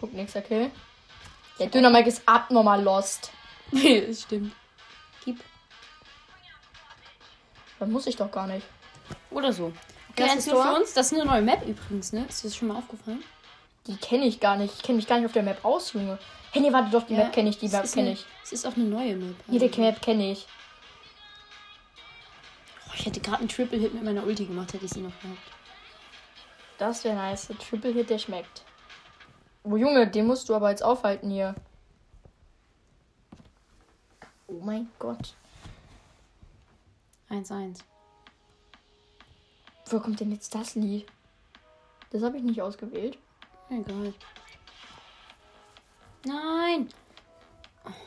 Speaker 2: Guck, nächster Kill. Der Döner Mike ist abnormal lost.
Speaker 1: das stimmt. Gib.
Speaker 2: Das muss ich doch gar nicht.
Speaker 1: Oder so. Okay, nur für uns. Das ist eine neue Map übrigens, ne? Ist dir das schon mal aufgefallen?
Speaker 2: Die kenne ich gar nicht. Ich kenne mich gar nicht auf der Map aus, Junge. Hey, nee, warte doch, die Map kenne ich, die Map kenne ich.
Speaker 1: Es ist auch eine neue Map.
Speaker 2: Jede
Speaker 1: Also,
Speaker 2: Map kenne ich.
Speaker 1: oh, ich hätte gerade einen Triple Hit mit meiner Ulti gemacht, hätte ich sie noch gehabt.
Speaker 2: Das wäre nice. Der Triple Hit, der schmeckt. Oh Junge, den musst du aber jetzt aufhalten hier. Oh mein Gott.
Speaker 1: 1-1.
Speaker 2: Wo kommt denn jetzt das Lied? Das habe ich nicht ausgewählt.
Speaker 1: Egal. Nein!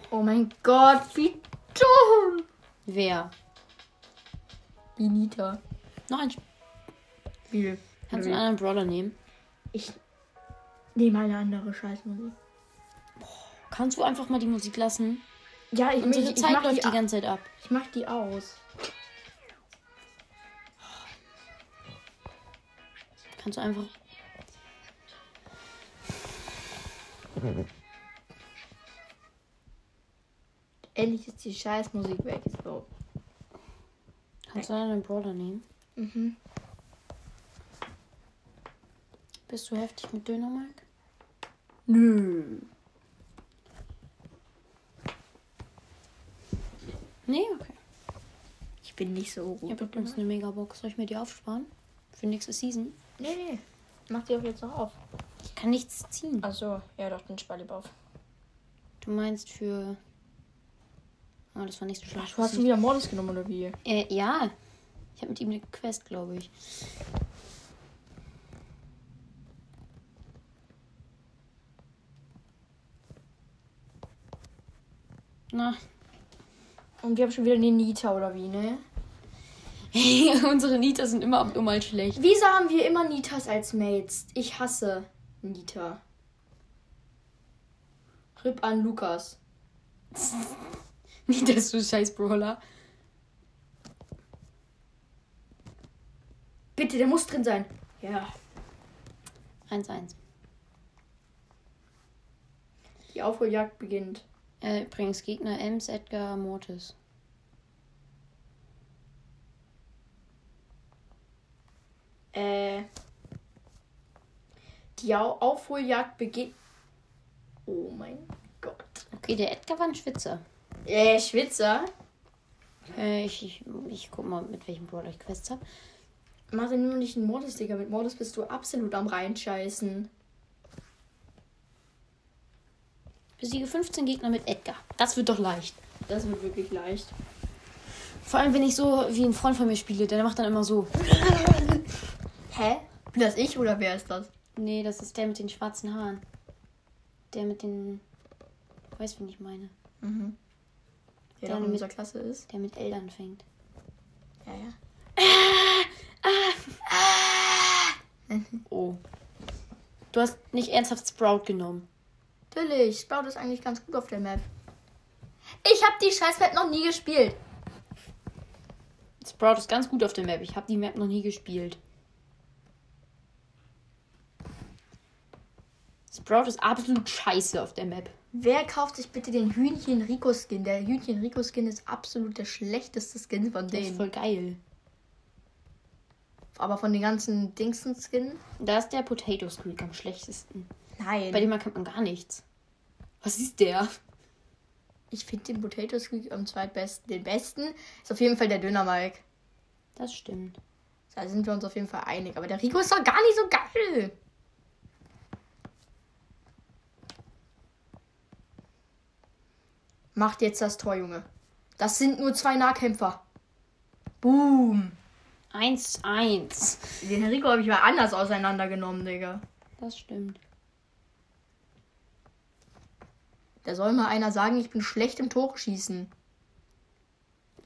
Speaker 2: Oh mein Gott, wie dumm.
Speaker 1: Wer?
Speaker 2: Die Nita.
Speaker 1: Noch ein. Sp-
Speaker 2: Wie?
Speaker 1: Kannst du einen anderen Brawler nehmen?
Speaker 2: Ich nehme eine andere Scheißmusik.
Speaker 1: Kannst du einfach mal die Musik lassen?
Speaker 2: Ja, ich,
Speaker 1: Unsere
Speaker 2: ich, ich,
Speaker 1: Zeit
Speaker 2: mach
Speaker 1: läuft
Speaker 2: die,
Speaker 1: die ganze Zeit ab.
Speaker 2: ich mach die aus.
Speaker 1: Kannst du einfach.
Speaker 2: Endlich ist die Scheißmusik weg. So.
Speaker 1: Kannst du einen Brawler nehmen?
Speaker 2: Mhm.
Speaker 1: Bist du heftig mit Dönermark?
Speaker 2: Nö.
Speaker 1: Nee, okay.
Speaker 2: Ich bin nicht so
Speaker 1: Ich
Speaker 2: gut.
Speaker 1: habe übrigens eine Megabox. Soll ich mir die aufsparen? Für nächste Season?
Speaker 2: Nee, nee. Mach die auch jetzt noch auf.
Speaker 1: Kann nichts ziehen.
Speaker 2: Achso, ja doch, den spar lieber auf.
Speaker 1: Du meinst für. Oh, das war nicht so schlecht.
Speaker 2: Du hast ihn wieder Mordes genommen, oder wie?
Speaker 1: äh, ja. Ich habe mit ihm eine Quest, glaube ich. Na,
Speaker 2: Und wir haben schon wieder eine Nita oder wie, ne?
Speaker 1: unsere Nita sind immer mal schlecht.
Speaker 2: Wieso haben wir immer Nitas als Mates? Ich hasse Nita. Rip an Lukas.
Speaker 1: Nita ist so scheiß Brawler.
Speaker 2: Bitte, der muss drin sein. Ja.
Speaker 1: 1-1.
Speaker 2: Die Aufholjagd beginnt.
Speaker 1: Äh, übrigens Gegner Ems, Edgar, Mortis.
Speaker 2: Äh. Die Au Aufholjagd beginnt. Oh mein Gott.
Speaker 1: Okay, der Edgar war ein Schwitzer.
Speaker 2: Äh, Schwitzer.
Speaker 1: Äh, ich, ich, ich guck mal, mit welchem Brawler ich Quests habe.
Speaker 2: Mach dir nur nicht einen Mortis, Digga. Mit Mortis bist du absolut am reinscheißen.
Speaker 1: Besiege 15 Gegner mit Edgar. Das wird doch leicht.
Speaker 2: Das wird wirklich leicht.
Speaker 1: Vor allem, wenn ich so wie ein Freund von mir spiele, der macht dann immer so.
Speaker 2: Hä? Bin das ich oder wer ist das?
Speaker 1: Nee, das ist der mit den schwarzen Haaren. Der mit den. Du weißt, wen ich meine.
Speaker 2: Mhm. Der
Speaker 1: Der
Speaker 2: in
Speaker 1: mit-
Speaker 2: unserer Klasse ist.
Speaker 1: Der mit L anfängt.
Speaker 2: Ja, ja.
Speaker 1: Oh. Du hast nicht ernsthaft Sprout genommen.
Speaker 2: Natürlich, Sprout ist eigentlich ganz gut auf der Map. Ich habe die scheiß Map noch nie gespielt.
Speaker 1: Sprout ist ganz gut auf der Map. Ich habe die Map noch nie gespielt. Sprout ist absolut scheiße auf der Map.
Speaker 2: Wer kauft sich bitte den Hühnchen Rico Skin? Der Hühnchen Rico Skin ist absolut der schlechteste Skin von
Speaker 1: Der ist
Speaker 2: denen.
Speaker 1: voll geil.
Speaker 2: Aber von den ganzen Dingsen Skin?
Speaker 1: Da ist der Potato Squeak am schlechtesten.
Speaker 2: Nein.
Speaker 1: Bei dem erkennt man gar nichts. Was ist der?
Speaker 2: ich finde den Potato Squeak am zweitbesten. Den besten ist auf jeden Fall der Döner Mike.
Speaker 1: Das stimmt.
Speaker 2: Da sind wir uns auf jeden Fall einig. Aber der Rico ist doch gar nicht so geil. Macht jetzt das Tor, Junge. Das sind nur zwei Nahkämpfer. Boom.
Speaker 1: 1-1.
Speaker 2: Den Rico habe ich mal anders auseinandergenommen, Digga.
Speaker 1: Das stimmt.
Speaker 2: Da soll mal einer sagen, ich bin schlecht im Tore schießen.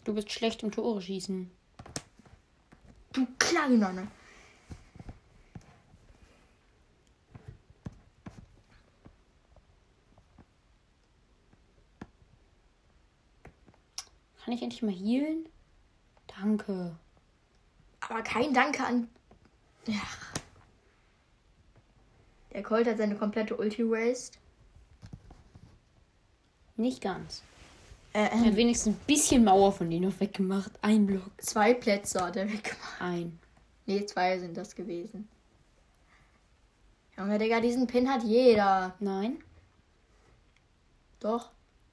Speaker 1: Du bist schlecht im Tore schießen.
Speaker 2: Du Kleiner, ne?
Speaker 1: Kann ich endlich mal healen? Danke.
Speaker 2: Aber kein Danke an. Ja. Der Colt hat seine komplette Ulti waste.
Speaker 1: Nicht ganz.
Speaker 2: Äh,
Speaker 1: Er hat wenigstens ein bisschen Mauer von denen noch weggemacht. Ein Block.
Speaker 2: zwei Plätze hat er weggemacht.
Speaker 1: Ein.
Speaker 2: Nee, zwei sind das gewesen. Junge, Digga, diesen Pin hat jeder.
Speaker 1: Nein.
Speaker 2: Doch.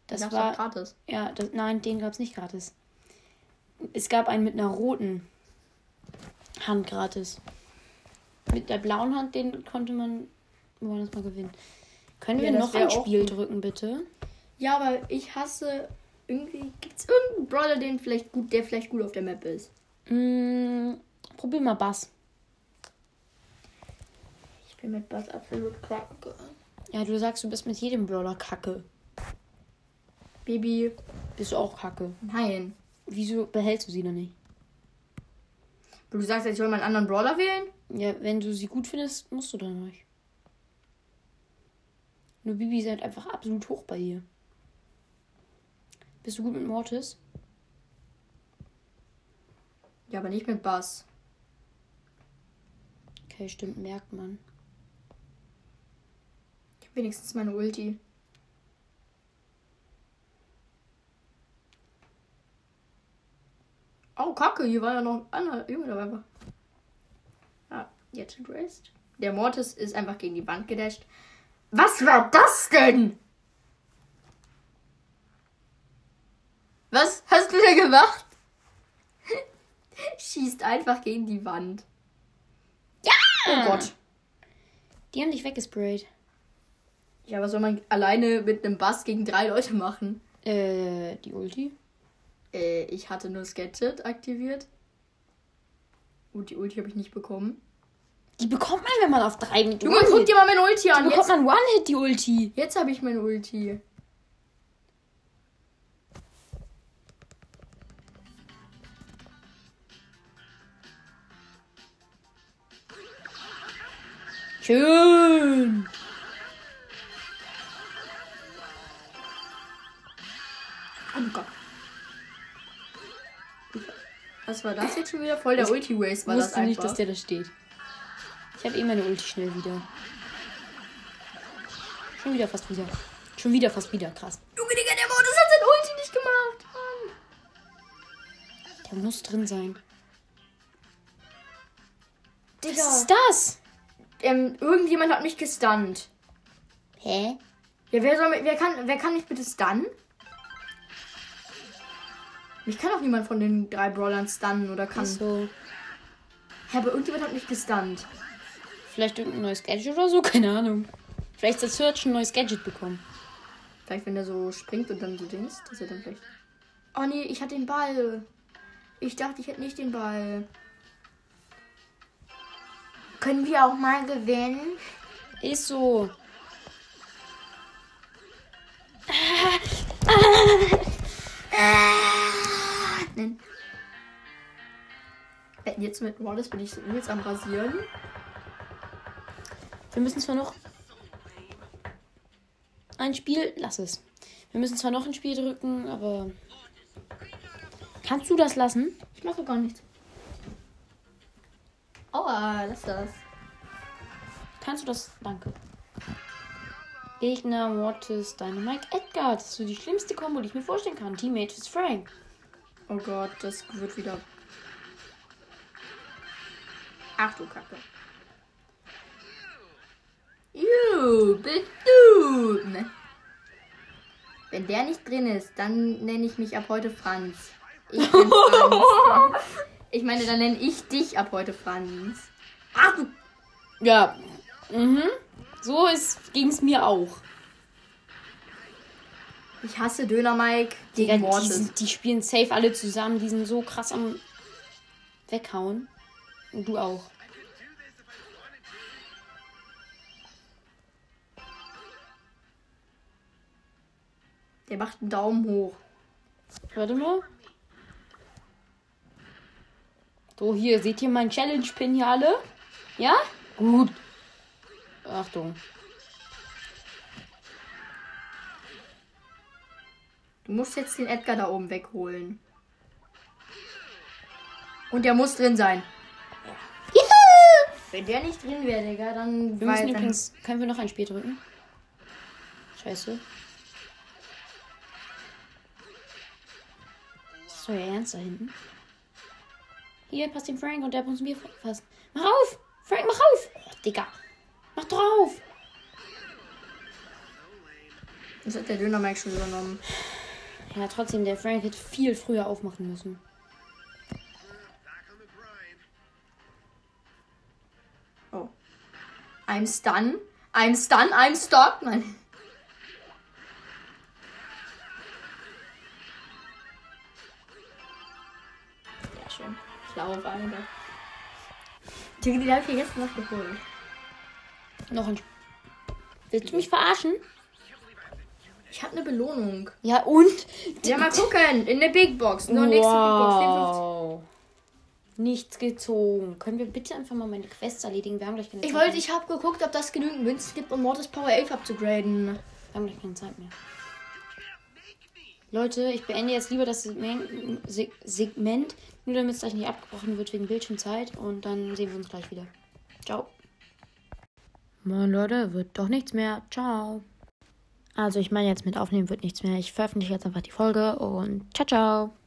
Speaker 1: Das
Speaker 2: gab's
Speaker 1: war.
Speaker 2: gratis.
Speaker 1: Ja, das, nein, den gab es nicht gratis. Es gab einen mit einer roten Hand gratis. Mit der blauen Hand, den konnte man. Wir wollen das mal gewinnen. Können
Speaker 2: Ja,
Speaker 1: wir noch ein Spiel
Speaker 2: gut.
Speaker 1: drücken, bitte?
Speaker 2: Ja, aber ich hasse. Irgendwie gibt's irgendeinen Brawler, den vielleicht gut, der vielleicht gut auf der Map ist.
Speaker 1: Mm, probier mal Bass.
Speaker 2: Ich bin mit Bass absolut kacke.
Speaker 1: Ja, du sagst, du bist mit jedem Brawler kacke.
Speaker 2: Baby,
Speaker 1: Bist du auch kacke.
Speaker 2: nein.
Speaker 1: Wieso behältst du sie dann nicht?
Speaker 2: Du sagst, ich soll mal einen anderen Brawler wählen?
Speaker 1: Ja, wenn du sie gut findest, musst du dann nicht. Nur Bibi ist halt einfach absolut hoch bei dir. Bist du gut mit Mortis?
Speaker 2: Ja, aber nicht mit Bass.
Speaker 1: Okay, stimmt, merkt man.
Speaker 2: Ich hab wenigstens meine Ulti. Oh, Kacke, hier war ja noch ein anderer Junge dabei. War. Ja, jetzt Rest. Der Mortis ist einfach gegen die Wand gedasht. Was war das denn? Was hast du da gemacht? Schießt einfach gegen die Wand. Ja! Oh Gott.
Speaker 1: Die haben dich weggesprayt.
Speaker 2: Ja, was soll man alleine mit einem Bass gegen drei Leute machen?
Speaker 1: Äh, die Ulti?
Speaker 2: Äh, ich hatte nur Sketchet aktiviert. Und die Ulti habe ich nicht bekommen.
Speaker 1: Die bekommt man, wenn man auf drei mit
Speaker 2: Junge, guck dir mal meine Ulti an.
Speaker 1: Die bekommt
Speaker 2: jetzt,
Speaker 1: man One-Hit, die Ulti.
Speaker 2: Jetzt habe ich meine Ulti.
Speaker 1: Schön.
Speaker 2: Was war das jetzt schon wieder? Voll der
Speaker 1: Ich
Speaker 2: Ulti-Race war das
Speaker 1: wusste
Speaker 2: einfach.
Speaker 1: nicht, dass der da steht. Ich habe eh meine Ulti schnell wieder. Schon wieder fast wieder. Schon wieder fast wieder. Krass.
Speaker 2: Junge, Digga, der Modus hat sein Ulti nicht gemacht. Mann.
Speaker 1: Der muss drin sein.
Speaker 2: Digga.
Speaker 1: Was ist das?
Speaker 2: Ähm, irgendjemand hat mich gestunt.
Speaker 1: Hä?
Speaker 2: Ja, wer soll mich, wer kann, wer kann mich bitte stunnen? Mich kann auch niemand von den drei Brawlern stunnen oder kann.
Speaker 1: So.
Speaker 2: Hä, aber irgendjemand hat mich gestunt.
Speaker 1: Vielleicht irgendein neues Gadget oder so? Keine Ahnung. Vielleicht hat Search ein neues Gadget bekommen.
Speaker 2: Vielleicht, wenn der so springt und dann so Dings, dass er dann vielleicht. Oh nee, ich hatte den Ball. Ich dachte, ich hätte nicht den Ball. Können wir auch mal gewinnen?
Speaker 1: Ist so.
Speaker 2: Nein. Äh, Jetzt mit Wallace bin ich übelst am Rasieren.
Speaker 1: Wir müssen zwar noch ein Spiel. Lass es. Wir müssen zwar noch ein Spiel drücken, aber. Kannst du das lassen?
Speaker 2: Ich mache gar nichts. Aua, lass das.
Speaker 1: Kannst du das? Danke. Gegner, Mortis, Dynamite, Edgar. Das ist so die schlimmste Kombo, die ich mir vorstellen kann. Teammate ist Frank.
Speaker 2: Oh Gott, das wird wieder. Ach du Kacke. Juh, bist du. Ne. Wenn der nicht drin ist, dann nenne ich mich ab heute Franz. Ich bin Franz. Ich meine, dann nenne ich dich ab heute Franz. Ach du.
Speaker 1: Ja. Mhm. So ging es mir auch.
Speaker 2: Ich hasse Döner Mike
Speaker 1: Digga, die, sind- die spielen safe alle zusammen. Die sind so krass am Weghauen. Und du auch.
Speaker 2: Der macht einen Daumen hoch.
Speaker 1: Warte mal. So, hier, seht ihr meinen Challenge-Pin hier alle? Ja? Gut. Achtung.
Speaker 2: Du musst jetzt den Edgar da oben wegholen. Und der muss drin sein. Wenn der nicht drin wäre, Digga, dann
Speaker 1: Wir müssen
Speaker 2: dann-
Speaker 1: übrigens. Können wir noch ein Spiel drücken? Scheiße. Ist so ernst da hinten. Hier, passt den Frank und der muss mir fassen. Mach auf! Frank, mach auf! Oh, Digga. Mach drauf!
Speaker 2: Das hat der Döner Mike schon übernommen.
Speaker 1: Ja, trotzdem, der Frank hätte viel früher aufmachen müssen.
Speaker 2: Oh. I'm stun. I'm stun. I'm stock. Nein. Sehr schön. Schlau auf einmal. Die, die habe ich mir jetzt noch geholt.
Speaker 1: Noch ein. Willst du mich verarschen?
Speaker 2: Ich habe eine Belohnung.
Speaker 1: Ja, und?
Speaker 2: Ja, mal gucken. In der Big Box. Nur nächste Big Box. 54.
Speaker 1: Wow. Nichts gezogen. Können wir bitte einfach mal meine Quests erledigen? Wir haben gleich keine
Speaker 2: Ich
Speaker 1: Zeit
Speaker 2: wollte,
Speaker 1: mehr.
Speaker 2: ich habe geguckt, ob das genügend Münzen gibt, um Mortis Power 11 abzugraden.
Speaker 1: Wir haben gleich keine Zeit mehr. Leute, ich beende jetzt lieber das Segment, Se- Segment nur damit es gleich nicht abgebrochen wird wegen Bildschirmzeit. Und dann sehen wir uns gleich wieder. Ciao. Moin Leute, wird doch nichts mehr. Ciao. Also ich meine jetzt mit aufnehmen wird nichts mehr. Ich veröffentliche jetzt einfach die Folge und ciao, ciao.